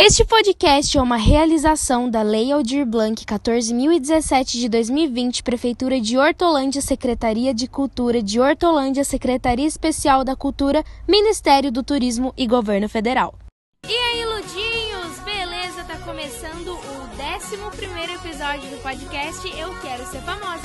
Este podcast é uma realização da Lei Aldir Blanc 14.017 de 2020, Prefeitura de Hortolândia, Secretaria de Cultura de Hortolândia, Secretaria Especial da Cultura, Ministério do Turismo e Governo Federal. E aí, Ludinhos? Beleza? Tá começando o 11 episódio do podcast Eu Quero Ser Famosa.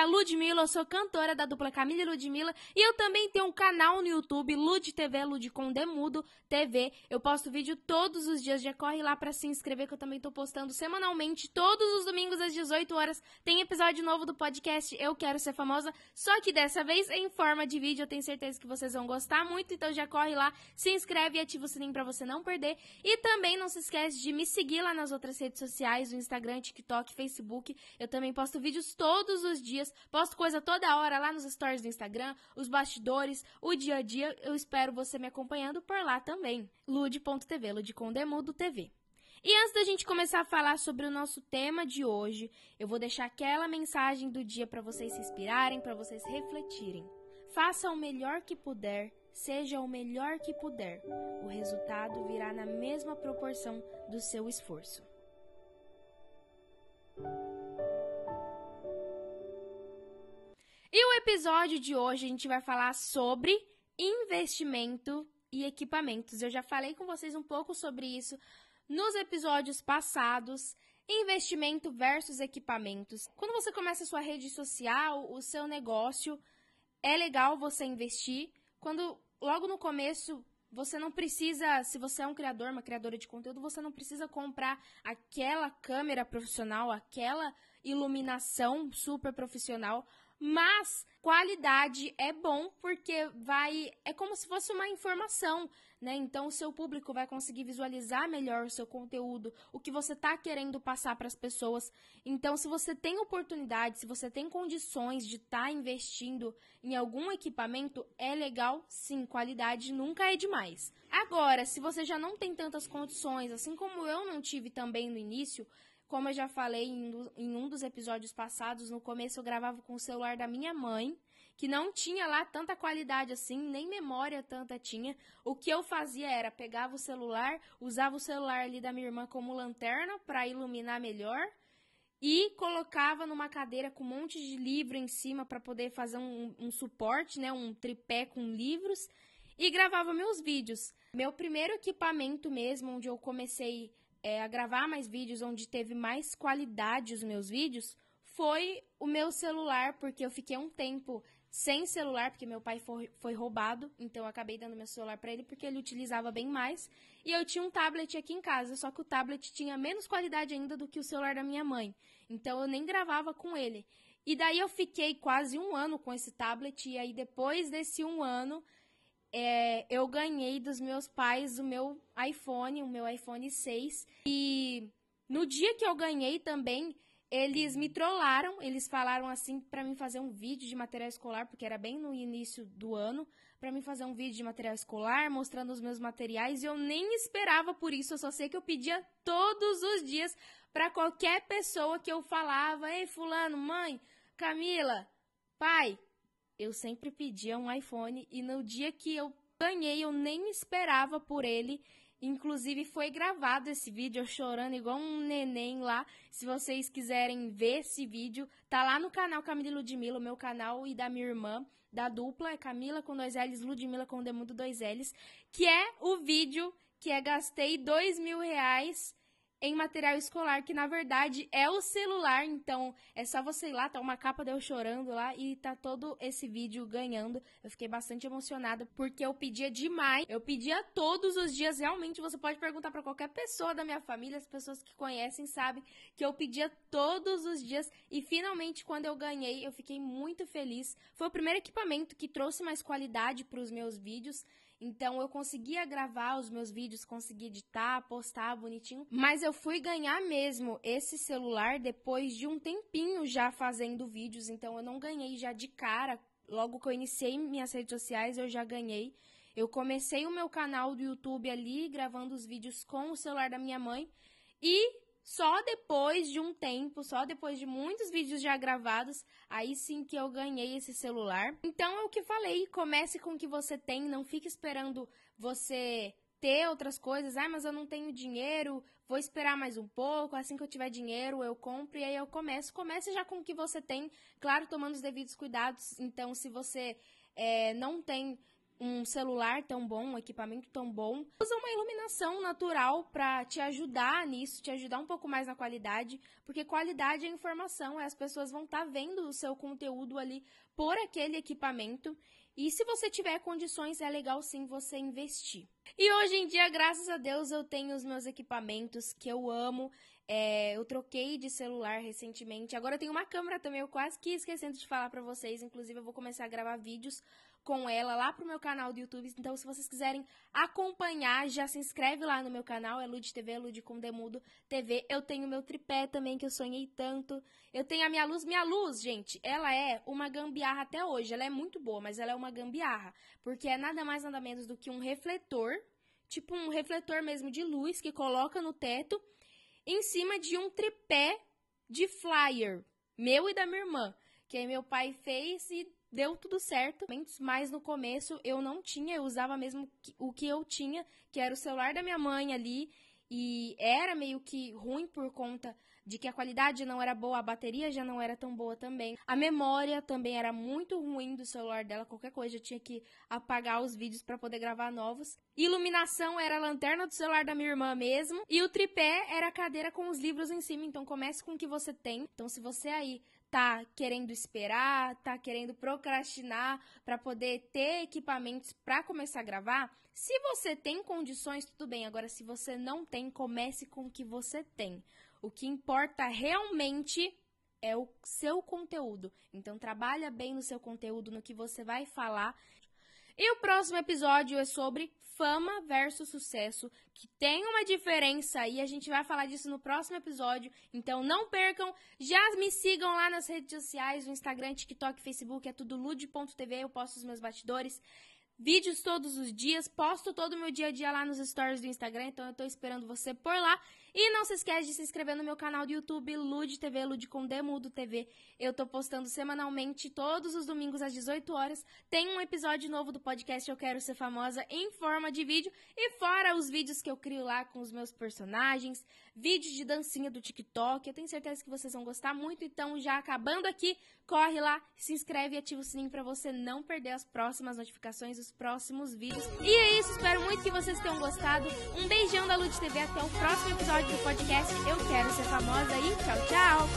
A Ludmilla, eu sou cantora da dupla Camila e Ludmilla e eu também tenho um canal no YouTube, Lud TV, Lud com Demudo TV. Eu posto vídeo todos os dias, já corre lá para se inscrever que eu também tô postando semanalmente, todos os domingos às 18 horas. Tem episódio novo do podcast Eu Quero Ser Famosa, só que dessa vez em forma de vídeo. Eu tenho certeza que vocês vão gostar muito, então já corre lá, se inscreve e ativa o sininho para você não perder. E também não se esquece de me seguir lá nas outras redes sociais, no Instagram, TikTok, Facebook. Eu também posto vídeos todos os dias dias, posto coisa toda hora lá nos stories do Instagram, os bastidores, o dia a dia. Eu espero você me acompanhando por lá também. Lude.tv, Lude com Demudo TV. E antes da gente começar a falar sobre o nosso tema de hoje, eu vou deixar aquela mensagem do dia para vocês se inspirarem, para vocês refletirem. Faça o melhor que puder, seja o melhor que puder. O resultado virá na mesma proporção do seu esforço. E o episódio de hoje a gente vai falar sobre investimento e equipamentos. Eu já falei com vocês um pouco sobre isso nos episódios passados. Investimento versus equipamentos. Quando você começa a sua rede social, o seu negócio, é legal você investir. Quando logo no começo você não precisa, se você é um criador, uma criadora de conteúdo, você não precisa comprar aquela câmera profissional, aquela iluminação super profissional. Mas qualidade é bom porque vai é como se fosse uma informação, né? Então o seu público vai conseguir visualizar melhor o seu conteúdo, o que você está querendo passar para as pessoas. Então, se você tem oportunidade, se você tem condições de estar tá investindo em algum equipamento, é legal, sim, qualidade nunca é demais. Agora, se você já não tem tantas condições, assim como eu não tive também no início, como eu já falei em, um dos episódios passados, no começo eu gravava com o celular da minha mãe, que não tinha lá tanta qualidade assim, nem memória tanta tinha. O que eu fazia era pegava o celular, usava o celular ali da minha irmã como lanterna para iluminar melhor e colocava numa cadeira com um monte de livro em cima para poder fazer um, um, suporte, né, um tripé com livros e gravava meus vídeos. Meu primeiro equipamento mesmo, onde eu comecei é, a gravar mais vídeos, onde teve mais qualidade os meus vídeos, foi o meu celular, porque eu fiquei um tempo sem celular, porque meu pai foi, foi roubado, então eu acabei dando meu celular para ele porque ele utilizava bem mais. E eu tinha um tablet aqui em casa, só que o tablet tinha menos qualidade ainda do que o celular da minha mãe. Então eu nem gravava com ele. E daí eu fiquei quase um ano com esse tablet, e aí depois desse um ano é, eu ganhei dos meus pais o meu iPhone, o meu iPhone 6. E no dia que eu ganhei também, eles me trollaram. Eles falaram assim para mim fazer um vídeo de material escolar, porque era bem no início do ano, para mim fazer um vídeo de material escolar mostrando os meus materiais. E eu nem esperava por isso. Eu só sei que eu pedia todos os dias para qualquer pessoa que eu falava: Ei, Fulano, mãe, Camila, pai, eu sempre pedia um iPhone e no dia que eu ganhei, eu nem esperava por ele. Inclusive foi gravado esse vídeo eu chorando igual um neném lá. Se vocês quiserem ver esse vídeo, tá lá no canal Camila Ludmilla, o meu canal e da minha irmã, da dupla, é Camila com dois L's, Ludmilla com Demudo dois L's, que é o vídeo que é gastei dois mil reais em material escolar, que na verdade é o celular, então é só você ir lá, tá uma capa de eu chorando lá e tá todo esse vídeo ganhando. Eu fiquei bastante emocionada porque eu pedia demais, eu pedia todos os dias, realmente você pode perguntar para qualquer pessoa da minha família, as pessoas que conhecem sabem que eu pedia todos os dias e finalmente quando eu ganhei, eu fiquei muito feliz. Foi o primeiro equipamento que trouxe mais qualidade para os meus vídeos. Então eu conseguia gravar os meus vídeos, conseguia editar, postar bonitinho, mas eu fui ganhar mesmo esse celular depois de um tempinho já fazendo vídeos, então eu não ganhei já de cara. Logo que eu iniciei minhas redes sociais, eu já ganhei. Eu comecei o meu canal do YouTube ali, gravando os vídeos com o celular da minha mãe. E só depois de um tempo, só depois de muitos vídeos já gravados, aí sim que eu ganhei esse celular. Então é o que falei, comece com o que você tem, não fique esperando você ter outras coisas. Ah, mas eu não tenho dinheiro, vou esperar mais um pouco, assim que eu tiver dinheiro eu compro e aí eu começo. Comece já com o que você tem, claro, tomando os devidos cuidados. Então, se você é, não tem um celular tão bom, um equipamento tão bom, usa uma iluminação natural para te ajudar nisso, te ajudar um pouco mais na qualidade, porque qualidade é informação, as pessoas vão estar tá vendo o seu conteúdo ali por aquele equipamento. E se você tiver condições, é legal sim você investir. E hoje em dia, graças a Deus, eu tenho os meus equipamentos que eu amo. É, eu troquei de celular recentemente. Agora eu tenho uma câmera também. Eu quase que esquecendo de falar para vocês. Inclusive, eu vou começar a gravar vídeos com ela lá pro meu canal do YouTube. Então, se vocês quiserem acompanhar, já se inscreve lá no meu canal, é Lud TV, Lud com Demudo TV. Eu tenho meu tripé também, que eu sonhei tanto. Eu tenho a minha luz. Minha luz, gente, ela é uma gambiarra até hoje. Ela é muito boa, mas ela é uma gambiarra. Porque é nada mais, nada menos do que um refletor, tipo um refletor mesmo de luz, que coloca no teto, em cima de um tripé de flyer, meu e da minha irmã. Que aí meu pai fez e deu tudo certo, mas no começo eu não tinha, eu usava mesmo o que eu tinha, que era o celular da minha mãe ali, e era meio que ruim por conta de que a qualidade não era boa, a bateria já não era tão boa também. A memória também era muito ruim do celular dela, qualquer coisa eu tinha que apagar os vídeos para poder gravar novos. Iluminação era a lanterna do celular da minha irmã mesmo, e o tripé era a cadeira com os livros em cima, então comece com o que você tem. Então se você aí tá querendo esperar, tá querendo procrastinar para poder ter equipamentos para começar a gravar, se você tem condições, tudo bem. Agora, se você não tem, comece com o que você tem. O que importa realmente é o seu conteúdo. Então, trabalha bem no seu conteúdo, no que você vai falar. E o próximo episódio é sobre fama versus sucesso, que tem uma diferença e a gente vai falar disso no próximo episódio. Então não percam, já me sigam lá nas redes sociais, no Instagram, TikTok, Facebook, é tudo lude.tv, eu posto os meus bastidores vídeos todos os dias, posto todo o meu dia a dia lá nos stories do Instagram, então eu tô esperando você por lá. E não se esquece de se inscrever no meu canal do YouTube, Lude TV, Lude com Demudo TV. Eu tô postando semanalmente, todos os domingos às 18 horas. Tem um episódio novo do podcast Eu Quero Ser Famosa em forma de vídeo. E fora os vídeos que eu crio lá com os meus personagens, vídeos de dancinha do TikTok. Eu tenho certeza que vocês vão gostar muito. Então, já acabando aqui, corre lá, se inscreve e ativa o sininho para você não perder as próximas notificações dos próximos vídeos. E é isso, espero muito que vocês tenham gostado. Um beijão da Lude TV, até o próximo episódio episódio do podcast Eu Quero Ser Famosa e tchau, tchau!